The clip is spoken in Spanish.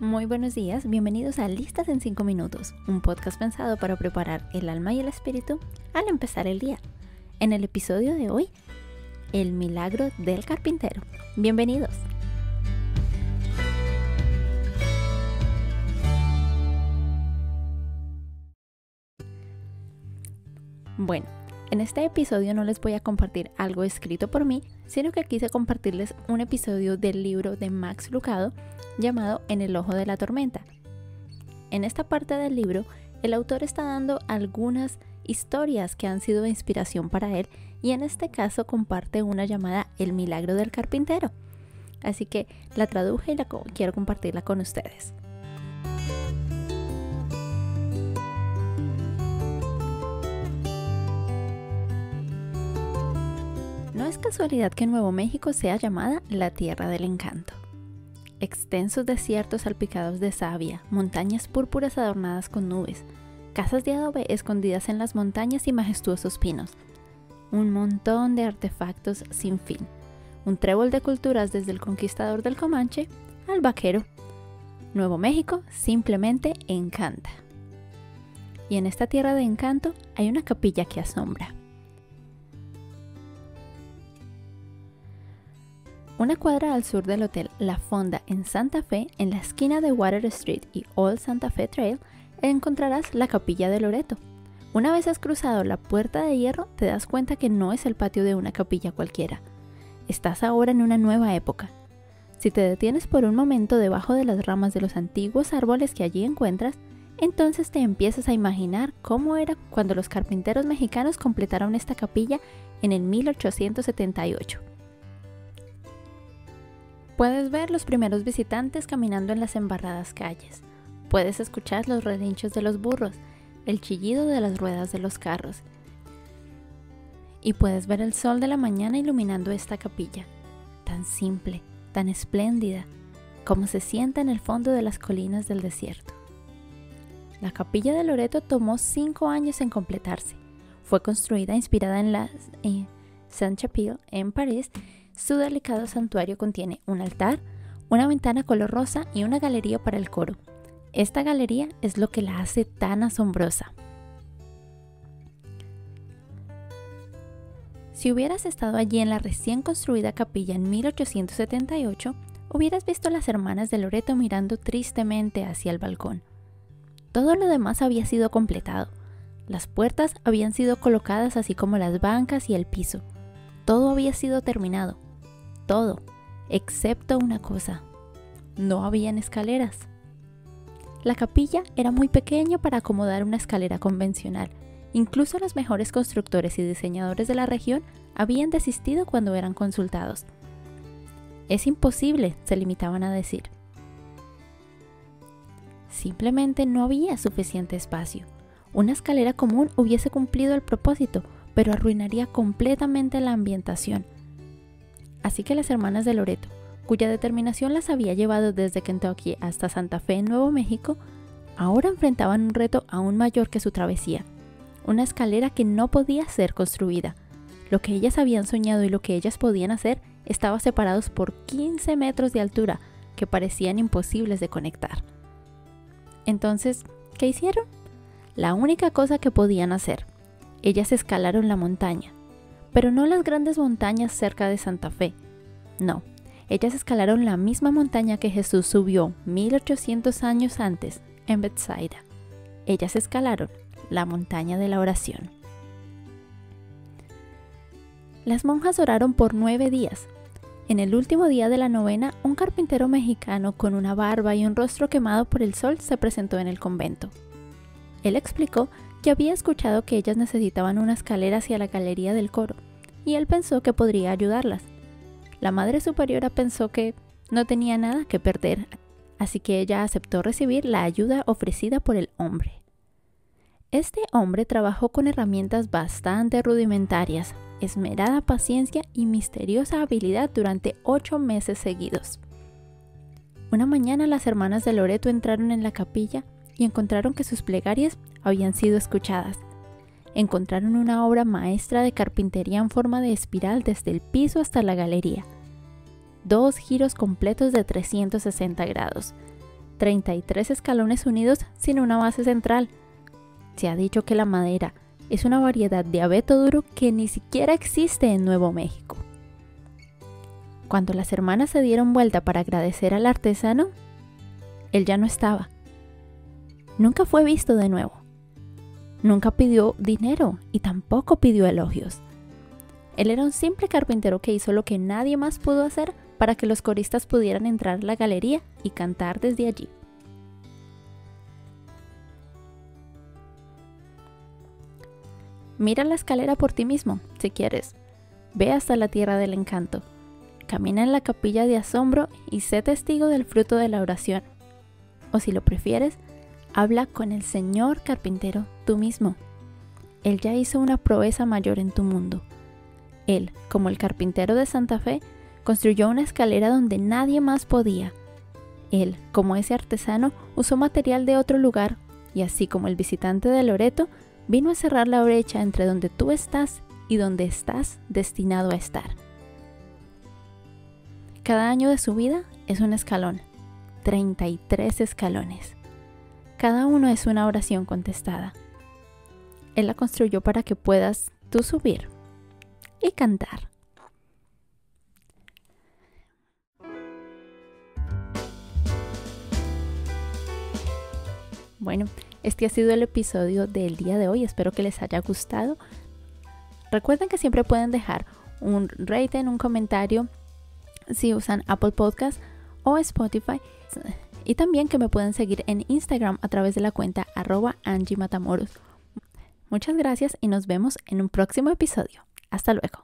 Muy buenos días, bienvenidos a Listas en 5 Minutos, un podcast pensado para preparar el alma y el espíritu al empezar el día. En el episodio de hoy, el milagro del carpintero. Bienvenidos. Bueno, en este episodio no les voy a compartir algo escrito por mí, sino que quise compartirles un episodio del libro de Max Lucado llamado En el ojo de la tormenta. En esta parte del libro, el autor está dando algunas historias que han sido de inspiración para él y en este caso comparte una llamada El milagro del carpintero. Así que la traduje y la quiero compartirla con ustedes. Es casualidad que Nuevo México sea llamada la Tierra del Encanto. Extensos desiertos salpicados de savia, montañas púrpuras adornadas con nubes, casas de adobe escondidas en las montañas y majestuosos pinos, un montón de artefactos sin fin, un trébol de culturas desde el conquistador del Comanche al vaquero. Nuevo México simplemente encanta. Y en esta tierra de encanto hay una capilla que asombra. Una cuadra al sur del Hotel La Fonda en Santa Fe, en la esquina de Water Street y Old Santa Fe Trail, encontrarás la capilla de Loreto. Una vez has cruzado la puerta de hierro, te das cuenta que no es el patio de una capilla cualquiera. Estás ahora en una nueva época. Si te detienes por un momento debajo de las ramas de los antiguos árboles que allí encuentras, entonces te empiezas a imaginar cómo era cuando los carpinteros mexicanos completaron esta capilla en el 1878. Puedes ver los primeros visitantes caminando en las embarradas calles. Puedes escuchar los relinchos de los burros, el chillido de las ruedas de los carros. Y puedes ver el sol de la mañana iluminando esta capilla, tan simple, tan espléndida, como se sienta en el fondo de las colinas del desierto. La capilla de Loreto tomó cinco años en completarse. Fue construida inspirada en la eh, Saint-Chapelle en París su delicado santuario contiene un altar, una ventana color rosa y una galería para el coro. Esta galería es lo que la hace tan asombrosa. Si hubieras estado allí en la recién construida capilla en 1878, hubieras visto las hermanas de Loreto mirando tristemente hacia el balcón. Todo lo demás había sido completado. Las puertas habían sido colocadas así como las bancas y el piso. Todo había sido terminado, todo, excepto una cosa. No habían escaleras. La capilla era muy pequeña para acomodar una escalera convencional. Incluso los mejores constructores y diseñadores de la región habían desistido cuando eran consultados. Es imposible, se limitaban a decir. Simplemente no había suficiente espacio. Una escalera común hubiese cumplido el propósito, pero arruinaría completamente la ambientación Así que las hermanas de Loreto, cuya determinación las había llevado desde Kentucky hasta Santa Fe en Nuevo México, ahora enfrentaban un reto aún mayor que su travesía, una escalera que no podía ser construida. Lo que ellas habían soñado y lo que ellas podían hacer estaban separados por 15 metros de altura que parecían imposibles de conectar. Entonces, ¿qué hicieron? La única cosa que podían hacer. Ellas escalaron la montaña, pero no las grandes montañas cerca de Santa Fe. No, ellas escalaron la misma montaña que Jesús subió 1800 años antes en Bethsaida. Ellas escalaron la montaña de la oración. Las monjas oraron por nueve días. En el último día de la novena, un carpintero mexicano con una barba y un rostro quemado por el sol se presentó en el convento. Él explicó que había escuchado que ellas necesitaban una escalera hacia la galería del coro, y él pensó que podría ayudarlas. La Madre Superiora pensó que no tenía nada que perder, así que ella aceptó recibir la ayuda ofrecida por el hombre. Este hombre trabajó con herramientas bastante rudimentarias, esmerada paciencia y misteriosa habilidad durante ocho meses seguidos. Una mañana las hermanas de Loreto entraron en la capilla y encontraron que sus plegarias habían sido escuchadas. Encontraron una obra maestra de carpintería en forma de espiral desde el piso hasta la galería. Dos giros completos de 360 grados. 33 escalones unidos sin una base central. Se ha dicho que la madera es una variedad de abeto duro que ni siquiera existe en Nuevo México. Cuando las hermanas se dieron vuelta para agradecer al artesano, él ya no estaba. Nunca fue visto de nuevo. Nunca pidió dinero y tampoco pidió elogios. Él era un simple carpintero que hizo lo que nadie más pudo hacer para que los coristas pudieran entrar a la galería y cantar desde allí. Mira la escalera por ti mismo, si quieres. Ve hasta la tierra del encanto. Camina en la capilla de asombro y sé testigo del fruto de la oración. O si lo prefieres, habla con el Señor carpintero tú mismo. Él ya hizo una proeza mayor en tu mundo. Él, como el carpintero de Santa Fe, construyó una escalera donde nadie más podía. Él, como ese artesano, usó material de otro lugar y así como el visitante de Loreto, vino a cerrar la brecha entre donde tú estás y donde estás destinado a estar. Cada año de su vida es un escalón, 33 escalones. Cada uno es una oración contestada. Él la construyó para que puedas tú subir y cantar. Bueno, este ha sido el episodio del día de hoy. Espero que les haya gustado. Recuerden que siempre pueden dejar un rating, un comentario si usan Apple Podcast o Spotify. Y también que me pueden seguir en Instagram a través de la cuenta arroba Angie Matamoros. Muchas gracias y nos vemos en un próximo episodio. Hasta luego.